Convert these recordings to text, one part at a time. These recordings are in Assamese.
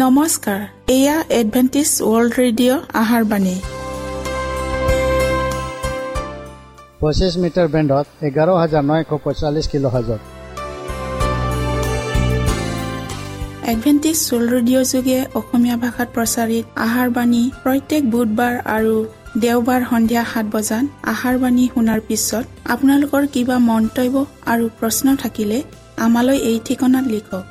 নমস্কাৰ এয়া এডভেণ্টিছ ৱৰ্ল্ড ৰেডিঅ' আহাৰ বাণী। পঁচিছ মিটাৰ বেণ্ডত এঘাৰ হাজাৰ নশ পঁয়তাল্লিছ কিলো হাজাৰ এডভেণ্টিছ ৱৰ্ল্ড ৰেডিঅ' যোগে অসমীয়া ভাষাত প্ৰচাৰিত আহাৰ বাণী প্ৰত্যেক বুধবাৰ আৰু দেওবাৰ সন্ধিয়া সাত বজাত আহাৰ বাণী শুনাৰ পিছত আপোনালোকৰ কিবা মন্তব্য আৰু প্ৰশ্ন থাকিলে আমালৈ এই ঠিকনাত লিখক।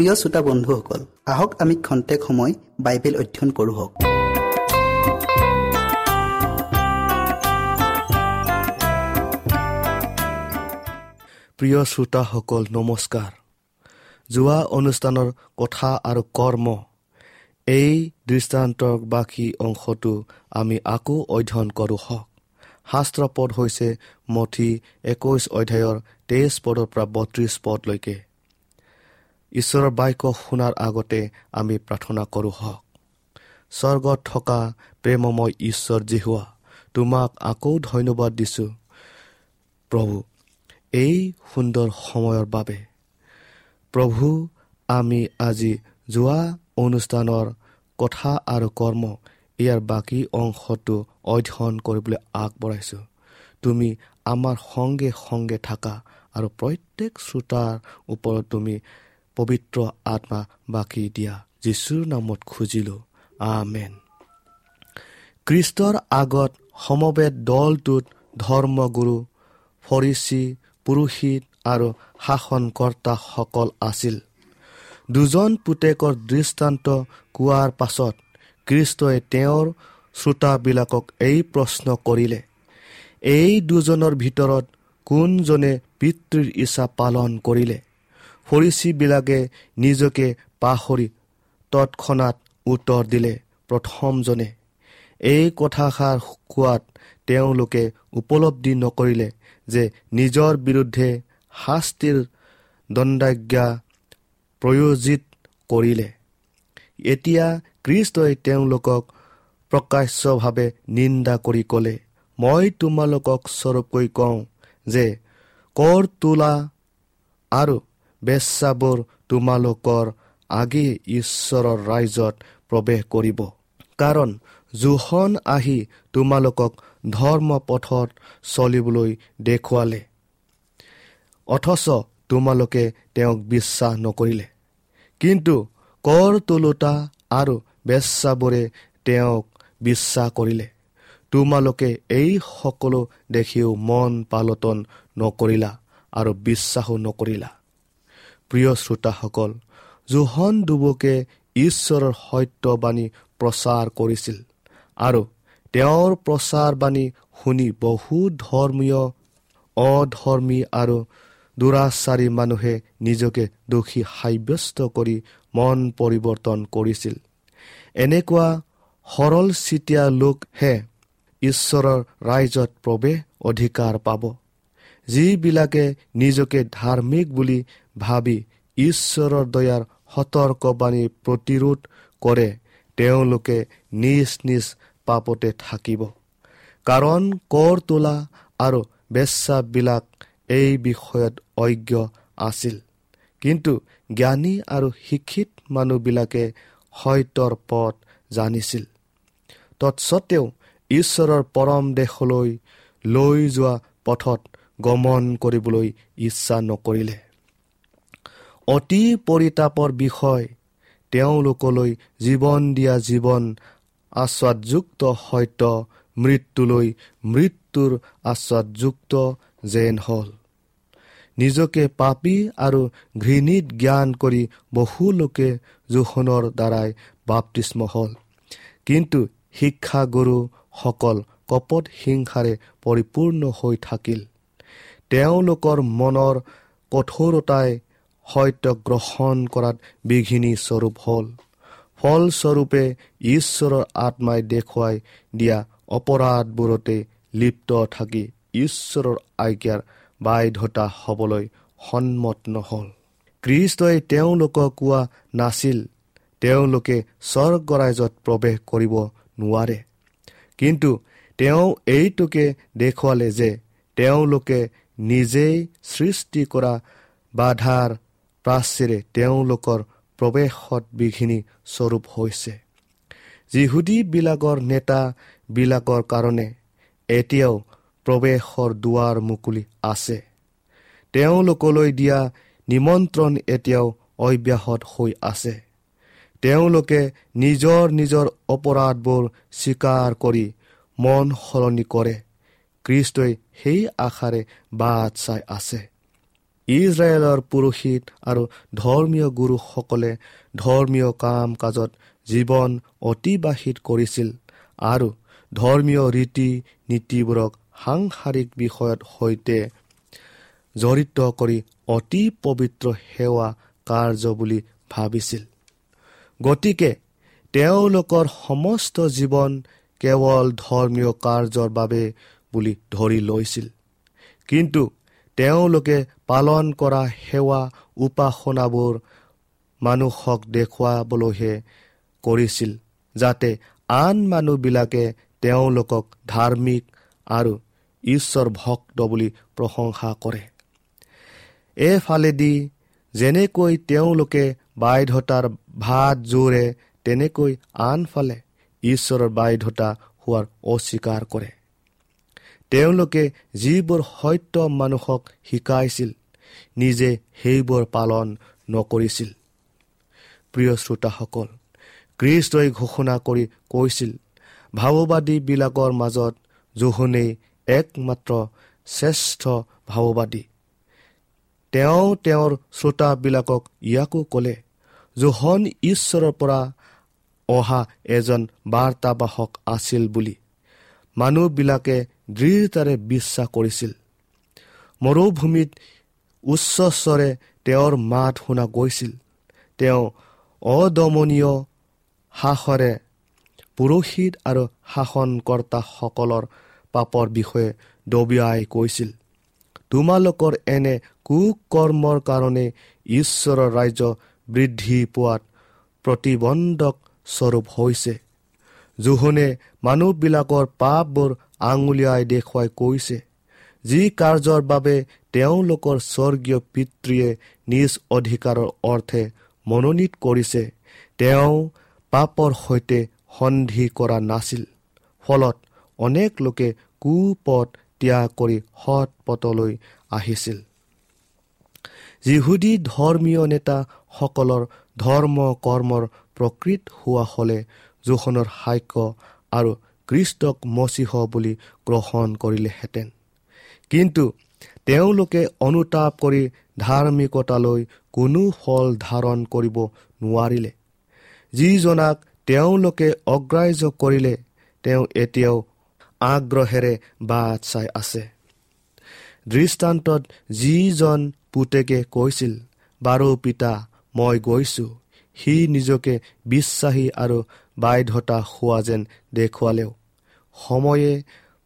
প্ৰিয় শ্ৰোতা বন্ধুসকল আহক আমি খন্তেক সময় বাইবেল অধ্যয়ন কৰোঁ প্ৰিয় শ্ৰোতাসকল নমস্কাৰ। যোৱা অনুষ্ঠানৰ কথা আৰু কৰ্ম এই দৃষ্টান্তৰ বাকী অংশটো আমি আকৌ অধ্যয়ন কৰোঁ হওক। শাস্ত্ৰ পদ হৈছে মঠি একৈছ অধ্যায়ৰ তেইছ পদৰ পৰা বত্ৰিছ পদলৈকে। ঈশ্বৰৰ বাক্য শুনাৰ আগতে আমি প্ৰাৰ্থনা কৰোঁ হওক। স্বৰ্গত থকা প্ৰেমময় ঈশ্বৰ জিহুৱা তোমাক আকৌ ধন্যবাদ দিছোঁ। প্ৰভু এই সুন্দৰ সময়ৰ বাবে। প্ৰভু আমি আজি যোৱা অনুষ্ঠানৰ কথা আৰু কৰ্ম ইয়াৰ বাকী অংশটো অধ্যয়ন কৰিবলৈ আগবঢ়াইছোঁ। তুমি আমাৰ সংগে সংগে থাকা আৰু প্ৰত্যেক শ্ৰোতাৰ ওপৰত তুমি পবিত্ৰ আত্মা বাকী দিয়া যীশুৰ নামত খুজিলোঁ। আমেন। খ্ৰীষ্টৰ আগত সমবেত দলটোত ধৰ্মগুৰু ফৰিচী পুৰোহিত আৰু শাসনকৰ্তাসকল আছিল। দুজন পুতেকৰ দৃষ্টান্ত কোৱাৰ পাছত কৃষ্টই তেওঁৰ শ্ৰোতাবিলাকক এই প্ৰশ্ন কৰিলে এই দুজনৰ ভিতৰত কোনজনে পিতৃৰ ইচ্ছা পালন কৰিলে? ফৰিচীবিলাকে নিজকে পাহৰি তৎক্ষণাত উত্তৰ দিলে প্ৰথমজনে। এই কথাষাৰ কোৱাত তেওঁলোকে উপলব্ধি নকৰিলে যে নিজৰ বিৰুদ্ধে শাস্তিৰ দণ্ডাজ্ঞা প্ৰয়োজিত কৰিলে। এতিয়া কৃষ্টই তেওঁলোকক প্ৰকাশ্যভাৱে নিন্দা কৰি ক'লে মই তোমালোকক স্বৰূপকৈ কওঁ যে কৰ তোলা আৰু বেচাবোৰ তোমালোকৰ আগেয়ে ঈশ্বৰৰ ৰাইজত প্ৰৱেশ কৰিব। কাৰণ জোহন আহি তোমালোকক ধৰ্ম পথত চলিবলৈ দেখুৱালে। অথচ তোমালোকে তেওঁক বিশ্বাস নকৰিলে। কিন্তু কৰ তোলোতা আৰু বেচাবোৰে তেওঁক বিশ্বাস কৰিলে। তোমালোকে এই সকলো দেখিও মন পালটন নকৰিলা আৰু বিশ্বাসো নকৰিলা। প্ৰিয় শ্ৰোতাসকল জোহন ডুবুকে ঈশ্বৰৰ সত্যবাণী প্ৰচাৰ কৰিছিল আৰু তেওঁৰ প্ৰচাৰবাণী শুনি বহু ধৰ্মীয় অধৰ্মী আৰু দুৰাচাৰী মানুহে নিজকে দোষী সাব্যস্ত কৰি মন পৰিৱৰ্তন কৰিছিল। এনেকুৱা সৰল চিতীয়া লোকহে ঈশ্বৰৰ ৰাইজত প্ৰৱেশ অধিকাৰ পাব যিবিলাকে নিজকে ধাৰ্মিক বুলি ভাবি ঈশ্বৰৰ দয়াৰ সতৰ্কবাণী প্ৰতিৰোধ কৰে তেওঁলোকে নিজ নিজ পাপতে থাকিব। কাৰণ কৰ তোলা আৰু বেচাবিলাক এই বিষয়ত অজ্ঞ আছিল। কিন্তু জ্ঞানী আৰু শিক্ষিত মানুহবিলাকে সত্যৰ পথ জানিছিল। তৎসত্বেও ঈশ্বৰৰ পৰম দেশলৈ লৈ যোৱা পথত গমন কৰিবলৈ ইচ্ছা নকৰিলে। অতি পৰিতাপৰ বিষয় তেওঁলোকলৈ জীৱন দিয়া জীৱন আশ্বাদযুক্ত সত্য মৃত্যুলৈ মৃত্যুৰ আশ্বাদযুক্ত যেন হ'ল। নিজকে পাপী আৰু ঘৃণিত জ্ঞান কৰি বহু লোকে জোখনৰ দ্বাৰাই বাপতিস্ম হ'ল। কিন্তু শিক্ষাগুৰুসকল কপট হিংসাৰে পৰিপূৰ্ণ হৈ থাকিল। তেওঁলোকৰ মনৰ কঠোৰতাই সত্য গ্ৰহণ কৰাত বিঘিনি স্বৰূপ হ'ল। ফলস্বৰূপে ঈশ্বৰৰ আত্মাই দেখুৱাই দিয়া অপৰাধবোৰতে লিপ্ত থাকি ঈশ্বৰৰ আজ্ঞাৰ বাধ্যতা হ'বলৈ সন্মত নহ'ল। কৃষ্টই তেওঁলোকক কোৱা নাছিল তেওঁলোকে স্বৰ্গৰাইজত প্ৰৱেশ কৰিব নোৱাৰে। কিন্তু তেওঁ এইটোকে দেখুৱালে যে তেওঁলোকে নিজেই সৃষ্টি কৰা বাধাৰ প্ৰাচীৰে তেওঁলোকৰ প্ৰৱেশত বিঘিনি স্বৰূপ হৈছে। যিহুদীবিলাকৰ নেতাবিলাকৰ কাৰণে এতিয়াও প্ৰৱেশৰ দুৱাৰ মুকলি আছে। তেওঁলোকলৈ দিয়া নিমন্ত্ৰণ এতিয়াও অব্যাহত হৈ আছে। তেওঁলোকে নিজৰ নিজৰ অপৰাধবোৰ স্বীকাৰ কৰি মন সলনি কৰে। কৃষ্টই সেই আশাৰে বাট চাই আছে। ইজৰাইলৰ পুৰোহিত আৰু ধৰ্মীয় গুৰুসকলে ধৰ্মীয় কাম কাজত জীৱন অতিবাহিত কৰিছিল আৰু ধৰ্মীয় ৰীতি নীতিবোৰক সাংসাৰিক বিষয়ত সৈতে জড়িত কৰি অতি পবিত্ৰ সেৱা কাৰ্য বুলি ভাবিছিল। গতিকে তেওঁলোকৰ সমস্ত জীৱন কেৱল ধৰ্মীয় কাৰ্যৰ বাবে বুলি ধৰি লৈছিল। কিন্তু তেওঁলোকে পালন কৰা সেৱা উপাসনাবোৰ মানুহক দেখুৱাবলৈহে কৰিছিল যাতে আন মানুহবিলাকে তেওঁলোকক ধাৰ্মিক আৰু ঈশ্বৰ ভক্ত বুলি প্ৰশংসা কৰে। এফালেদি যেনেকৈ তেওঁলোকে বাধ্যতাৰ ভাত জোৰে তেনেকৈ আনফালে ঈশ্বৰৰ বাধ্যতা হোৱাৰ অস্বীকাৰ কৰে। তেওঁলোকে যিবোৰ সত্য মানুহক শিকাইছিল নিজে সেইবোৰ পালন নকৰিছিল। প্ৰিয় শ্ৰোতাসকল কৃষ্টই ঘোষণা কৰি কৈছিল ভাৱবাদীবিলাকৰ মাজত জোহনেই একমাত্ৰ শ্ৰেষ্ঠ ভাৱবাদী। তেওঁ তেওঁৰ শ্ৰোতাবিলাকক ইয়াকো ক'লে জোহন ঈশ্বৰৰ পৰা অহা এজন বাৰ্তাবাহক আছিল বুলি। মানুহবিলাকে দৃঢ়তাৰে বিশ্বাস কৰিছিল। মৰুভূমিত উচ্চস্বৰে তেওঁৰ মাত শুনা গৈছিল। তেওঁ অদমনীয় সাহসেৰে পুৰোহিত আৰু শাসনকৰ্তাসকলৰ পাপৰ বিষয়ে দবিয়াই কৈছিল। তোমালোকৰ এনে কুকৰ্মৰ কাৰণে ঈশ্বৰৰ ৰাজ্য বৃদ্ধি পোৱাত প্ৰতিবন্ধক স্বৰূপ হৈছে। জোহনে মানুহবিলাকৰ পাপবোৰ আঙুলিয়াই দেখুৱাই কৈছে যি কাৰ্যৰ বাবে তেওঁলোকৰ স্বৰ্গীয় পিতৃয়ে নিজ অধিকাৰৰ অৰ্থে মনোনীত কৰিছে তেওঁ পাপৰ সৈতে সন্ধি কৰা নাছিল। ফলত অনেক লোকে কুপথ ত্যাগ কৰি সৎ পথলৈ আহিছিল। যিহুদী ধৰ্মীয় নেতাসকলৰ ধৰ্ম কৰ্মৰ প্ৰকৃত হোৱা হলে জোখনৰ সাক্ষ্য আৰু কৃষ্টক মচিহ বুলি গ্ৰহণ কৰিলেহেঁতেন। কিন্তু তেওঁলোকে অনুতাপ কৰি ধাৰ্মিকতালৈ কোনো ফল ধাৰণ কৰিব নোৱাৰিলে। যিজনাক তেওঁলোকে অগ্ৰাহ্য কৰিলে তেওঁ এতিয়াও আগ্ৰহেৰে বাট চাই আছে। দৃষ্টান্তত যিজন পুতেকে কৈছিল বাৰু পিতা মই গৈছো। সি নিজকে বিশ্বাসী আৰু বাধ্যতা হোৱা যেন দেখুৱালেও। সময়ে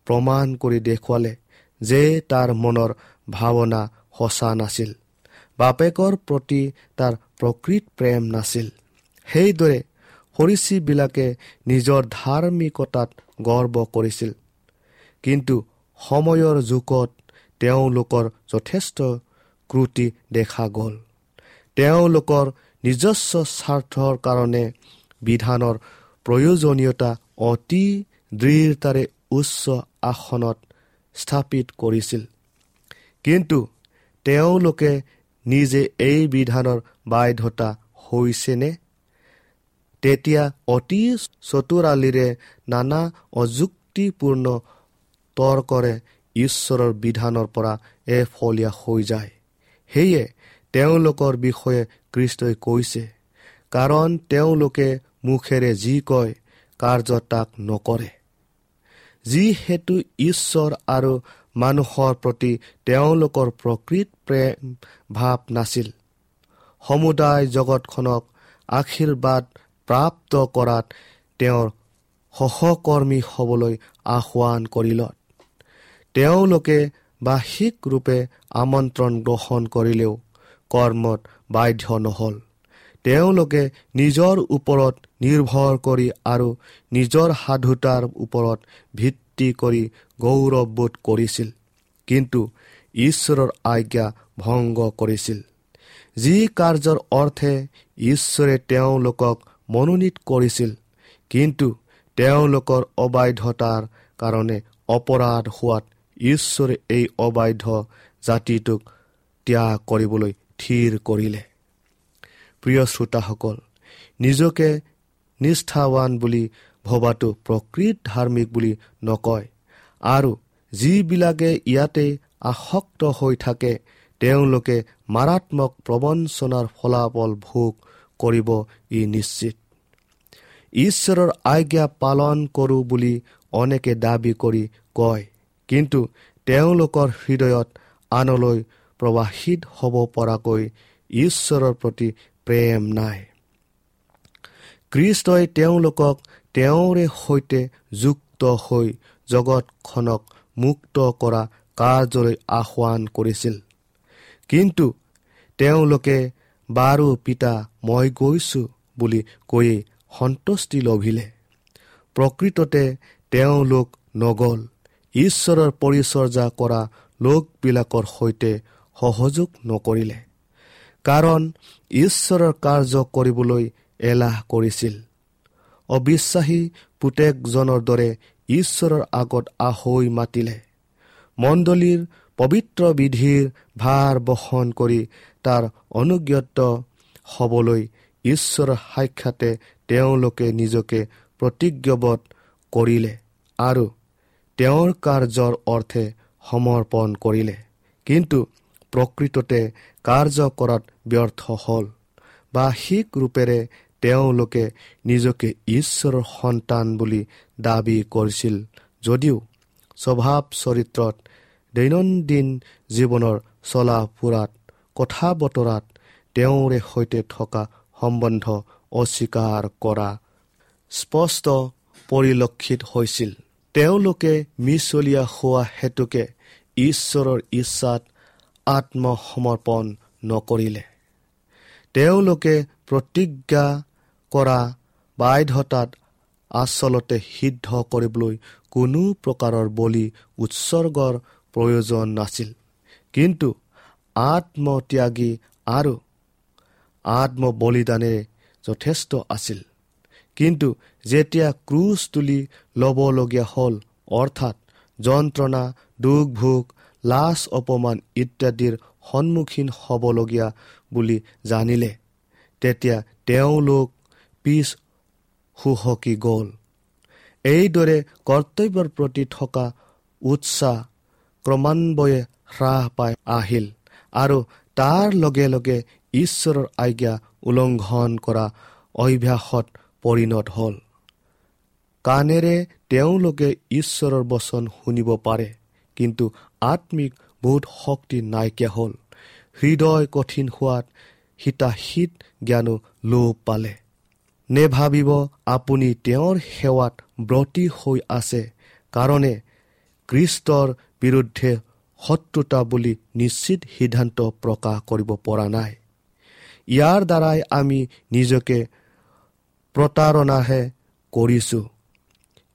প্ৰমাণ কৰি দেখুৱালে যে তাৰ মনৰ ভাৱনা সঁচা নাছিল। বাপেকৰ প্ৰতি তাৰ প্ৰকৃত প্ৰেম নাছিল। সেইদৰে সৰিচীবিলাকে নিজৰ ধাৰ্মিকতাত গৰ্ব কৰিছিল। কিন্তু সময়ৰ যুগত তেওঁলোকৰ যথেষ্ট ক্ৰুটি দেখা গ'ল। তেওঁলোকৰ নিজস্ব স্বাৰ্থৰ কাৰণে বিধানৰ প্ৰয়োজনীয়তা অতি দৃঢ়তাৰে উচ্চ আসনত স্থাপিত কৰিছিল। কিন্তু তেওঁলোকে নিজে এই বিধানৰ বাধ্যতা হৈছেনে? তেতিয়া অতি চতুৰালিৰে নানা অযুক্তিপূৰ্ণ তৰ্কৰে ঈশ্বৰৰ বিধানৰ পৰা এফলীয়া হৈ যায়। সেয়ে তেওঁলোকৰ বিষয়ে কৃষ্টই কৈছে কাৰণ তেওঁলোকে মুখেৰে যি কয় কাৰ্য তাক নকৰে। যিহেতু ঈশ্বৰ আৰু মানুহৰ প্ৰতি তেওঁলোকৰ প্ৰকৃত প্ৰেম ভাৱ নাছিল। সমুদায় জগতখনক আশীৰ্বাদ প্ৰাপ্ত কৰাত তেওঁৰ সহকৰ্মী হ'বলৈ আহ্বান কৰিলত তেওঁলোকে বাহ্যিক ৰূপে আমন্ত্ৰণ গ্ৰহণ কৰিলেও কৰ্মত বাধ্য নহ'ল। তেওঁলোকে নিজৰ ওপৰত নিৰ্ভৰ কৰি আৰু নিজৰ সাধুতাৰ ওপৰত ভিত্তি কৰি গৌৰৱবোধ কৰিছিল। কিন্তু ঈশ্বৰৰ আজ্ঞা ভংগ কৰিছিল। যি কাৰ্যৰ অৰ্থে ঈশ্বৰে তেওঁলোকক মনোনীত কৰিছিল কিন্তু তেওঁলোকৰ অবাধ্যতাৰ কাৰণে অপৰাধ হোৱাত ঈশ্বৰে এই অবাধ্য জাতিটোক ত্যাগ কৰিবলৈ থিৰ কৰিলে। প্ৰিয় শ্ৰোতাসকল নিজকে নিষ্ঠাৱান বুলি ভবাটো প্ৰকৃত ধাৰ্মিক বুলি নকয়। আৰু যিবিলাকে ইয়াতে আসক্ত হৈ থাকে তেওঁলোকে মাৰাত্মক প্ৰবঞ্চনাৰ ফলাফল ভোগ কৰিব ই নিশ্চিত। ঈশ্বৰৰ আজ্ঞা পালন কৰোঁ বুলি অনেকে দাবী কৰি কয় কিন্তু তেওঁলোকৰ হৃদয়ত আনলৈ প্ৰৱাহিত হ'ব পৰাকৈ ঈশ্বৰৰ প্ৰতি প্ৰেম নাই। কৃষ্টই তেওঁলোকক তেওঁৰে সৈতে যুক্ত হৈ জগতখনক মুক্ত কৰা কাৰ্যলৈ আহ্বান কৰিছিল। কিন্তু তেওঁলোকে বাৰু পিতা মই গৈছো বুলি কৈয়ে সন্তুষ্টি লভিলে। প্ৰকৃততে তেওঁলোক নগল। ঈশ্বৰৰ পৰিচৰ্যা কৰা লোকবিলাকৰ সৈতে সহযোগ নকৰিলে। কাৰণ ঈশ্বৰৰ কাৰ্য কৰিবলৈ এলাহ কৰিছিল। অবিশ্বাসী পুতেকজনৰ দৰে ঈশ্বৰৰ আগত আহৈ মাতিলে। মণ্ডলীৰ পবিত্ৰ বিধিৰ ভাৰ বহন কৰি তাৰ অনুজ্ঞত হ'বলৈ ঈশ্বৰৰ সাক্ষাতে তেওঁলোকে নিজকে প্ৰতিজ্ঞবদ্ধ কৰিলে আৰু তেওঁৰ কাৰ্যৰ অৰ্থে সমৰ্পণ কৰিলে। কিন্তু প্ৰকৃততে কাৰ্য কৰাত ব্যৰ্থ হ'ল বাহ্যিক ৰূপেৰে তেওঁলোকে নিজকে ঈশ্বৰৰ সন্তান বুলি দাবী কৰিছিল যদিও স্বভাৱ চৰিত্ৰত দৈনন্দিন জীৱনৰ চলা ফুৰাত কথা বতৰাত তেওঁৰে সৈতে থকা সম্বন্ধ অস্বীকাৰ কৰা স্পষ্ট পৰিলক্ষিত হৈছিল। তেওঁলোকে মিছলীয়া হোৱা হেতুকে ঈশ্বৰৰ ইচ্ছাত আত্মসমৰ্পণ নকৰিলে। তেওঁলোকে প্ৰতিজ্ঞা কৰা বাধ্যতাত আচলতে সিদ্ধ কৰিবলৈ কোনো প্ৰকাৰৰ বলি উৎসৰ্গৰ প্ৰয়োজন নাছিল। কিন্তু আত্মত্যাগী আৰু আত্মবলিদানে যথেষ্ট আছিল। কিন্তু যেতিয়া ক্ৰুজ তুলি ল'বলগীয়া হ'ল অৰ্থাৎ যন্ত্ৰণা দুখ ভোগ লাজ অপমান ইত্যাদিৰ সন্মুখীন হ'বলগীয়া বুলি জানিলে। তেতিয়া তেওঁলোক পিছ সুহকি গ'ল। এইদৰে কৰ্তব্যৰ প্ৰতি থকা উৎসাহ ক্ৰমান্বয়ে হ্ৰাস পাই আহিল আৰু তাৰ লগে লগে ঈশ্বৰৰ আজ্ঞা উলংঘন কৰা অভ্যাসত পৰিণত হ'ল। কাণেৰে তেওঁলোকে ঈশ্বৰৰ বচন শুনিব পাৰে কিন্তু আত্মিক বোধ শক্তি নাইকিয়া হ'ল। হৃদয় কঠিন হোৱাত হিতাহিত জ্ঞানো লোভ পালে। নেভাবিব আপুনি তেওঁৰ সেৱাত ব্ৰতী হৈ আছে কাৰণে কৃষ্টৰ বিৰুদ্ধে শত্ৰুতা বুলি নিশ্চিত সিদ্ধান্ত প্ৰকাশ কৰিব পৰা নাই। ইয়াৰ দ্বাৰাই আমি নিজকে প্ৰতাৰণাহে কৰিছোঁ।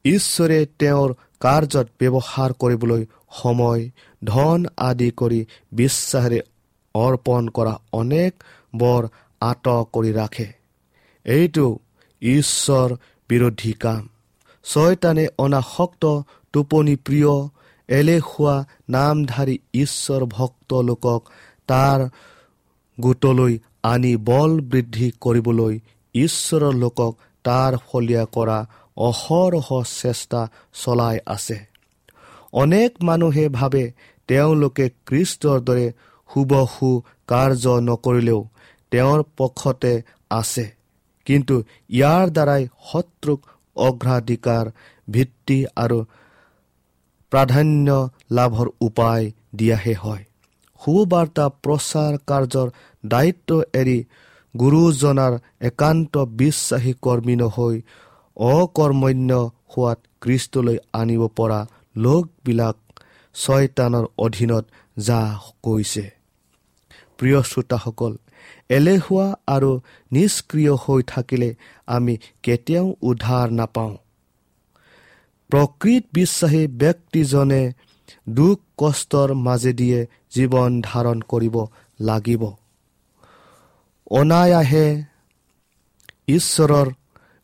ঈশ্বৰে তেওঁৰ কাৰ্যত ব্যৱহাৰ কৰিবলৈ সময় ধন আদি কৰি বিশ্বাসেৰে অৰ্পণ কৰা অনেক বৰ আঁত কৰি ৰাখে। এইটো ঈশ্বৰ বিৰোধী কাম। ছয়তানে অনাসক্ত টোপনি প্ৰিয় এলেহুৱা নামধাৰী ঈশ্বৰ ভক্ত লোকক তাৰ গোটলৈ আনি বল বৃদ্ধি কৰিবলৈ ঈশ্বৰৰ লোকক তাৰ ফলীয়া কৰা অহৰহ চেষ্টা চলাই আছে। অনেক মানুহে ভাবে তেওঁলোকে কৃষ্টৰ দৰে শুভসু কাৰ্য নকৰিলেও তেওঁৰ পক্ষতে আছে। কিন্তু ইয়াৰ দ্বাৰাই শত্ৰুক অগ্ৰাধিকাৰ ভিত্তি আৰু প্ৰাধান্য লাভৰ উপায় দিয়াহে হয়। সুবাৰ্তা প্ৰচাৰ কাৰ্যৰ দায়িত্ব এৰি গুৰুজনাৰ একান্ত বিশ্বাসী কৰ্মী নহৈ অকৰ্মণ্য হোৱাত কৃষ্টলৈ আনিব পৰা লোকবিলাক ছয়তানৰ অধীনত যা কৈছে। প্ৰিয় শ্ৰোতাসকল এলেহুৱা আৰু নিষ্ক্ৰিয় হৈ থাকিলে আমি কেতিয়াও উদ্ধাৰ নাপাওঁ। প্ৰকৃত বিশ্বাসী ব্যক্তিজনে দুখ কষ্টৰ মাজেদিয়ে জীৱন ধাৰণ কৰিব লাগিব। অনায়াসে ঈশ্বৰৰ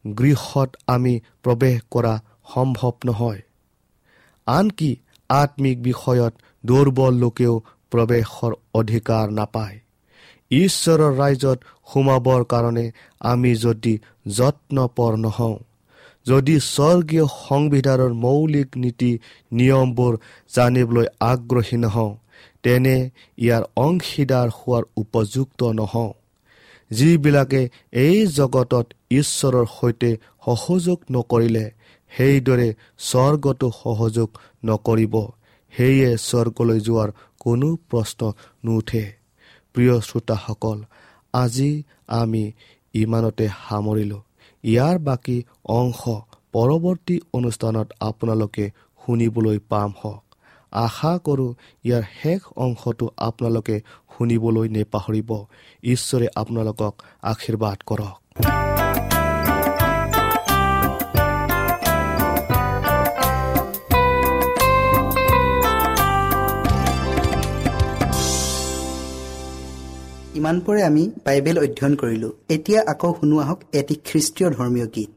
গৃহত আমি প্ৰৱেশ কৰা সম্ভৱ নহয়। আনকি আত্মিক বিষয়ত দুৰ্বল লোকেও প্ৰৱেশৰ অধিকাৰ নাপায়। ঈশ্বৰৰ ৰাইজত সোমাবৰ কাৰণে আমি যদি যত্নপৰ নহওঁ যদি স্বৰ্গীয় সংবিধানৰ মৌলিক নীতি নিয়মবোৰ জানিবলৈ আগ্ৰহী নহওঁ তেনে ইয়াৰ অংশীদাৰ হোৱাৰ উপযুক্ত নহওঁ। যিবিলাকে এই জগতত ঈশ্বৰৰ সৈতে সহযোগ নকৰিলে সেইদৰে স্বৰ্গতো সহযোগ নকৰিব। সেয়ে স্বৰ্গলৈ যোৱাৰ কোনো প্ৰশ্ন নুঠে। প্ৰিয় শ্ৰোতাসকল আজি আমি ইমানতে সামৰিলোঁ। ইয়াৰ বাকী অংশ পৰৱৰ্তী অনুষ্ঠানত আপোনালোকে শুনিবলৈ পাম হওক। আশা কৰোঁ ইয়াৰ শেষ অংশটো আপোনালোকে শুনিবলৈ নেপাহৰিব। ঈশ্বৰে আপোনালোকক আশীৰ্বাদ কৰক। ইমানপৰে আমি বাইবেল অধ্যয়ন কৰিলো। এতিয়া আকৌ শুনো আহক এটি খ্ৰীষ্টীয় ধৰ্মীয় গীত।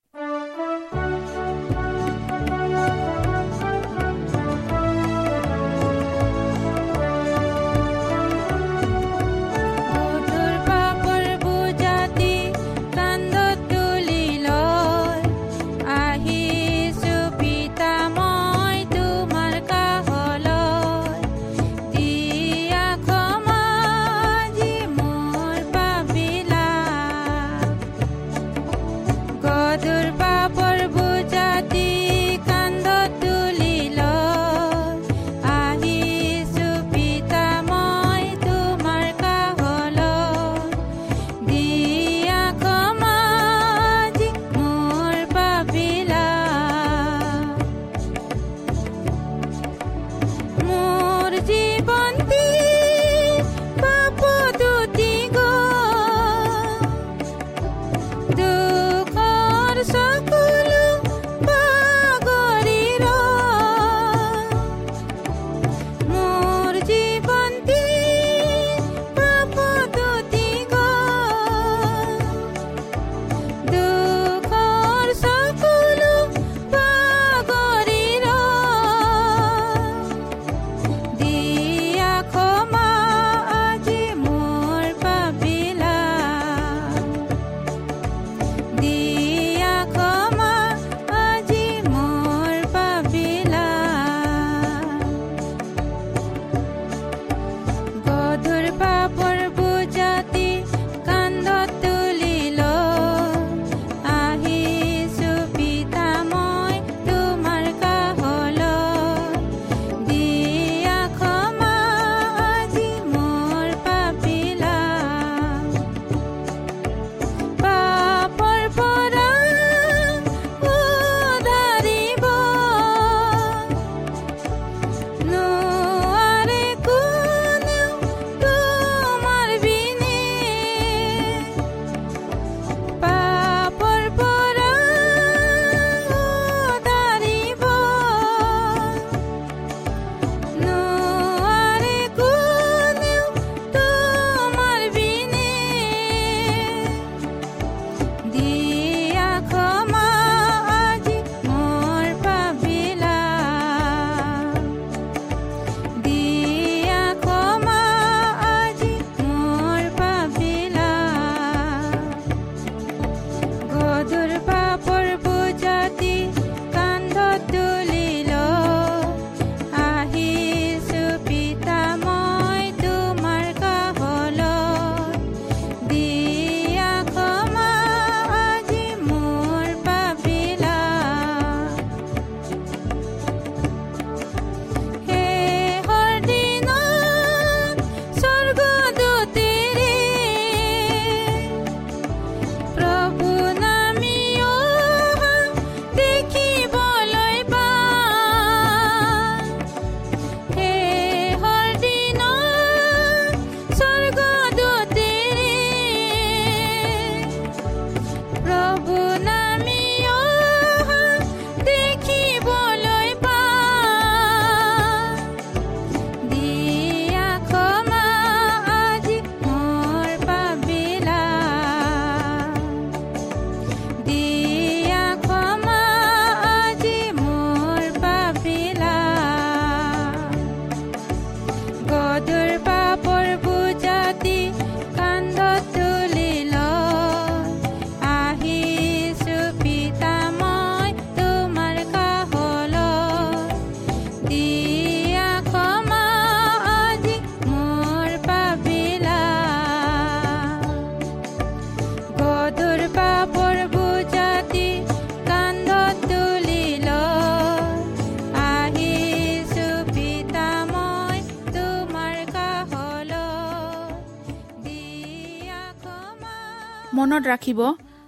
মনত ৰাখিব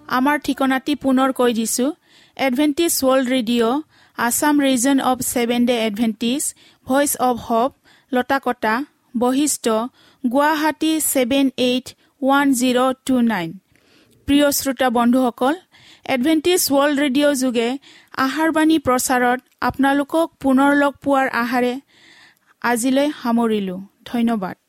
আমাৰ ঠিকনাটি পুনৰ কৈ দিছো। Adventist world radio Assam region of seven day Adventist voice of hope Lotakata Basistha Guwahati seven eight one zero two nine প্ৰিয় শ্ৰোতা বন্ধুসকল এডভেণ্টিজ ৱৰ্ল্ড ৰেডিঅ' যোগে আহাৰবাণী প্ৰচাৰত আপোনালোকক পুনৰ লগ পোৱাৰ আহাৰে আজিলৈ সামৰিলোঁ। ধন্যবাদ।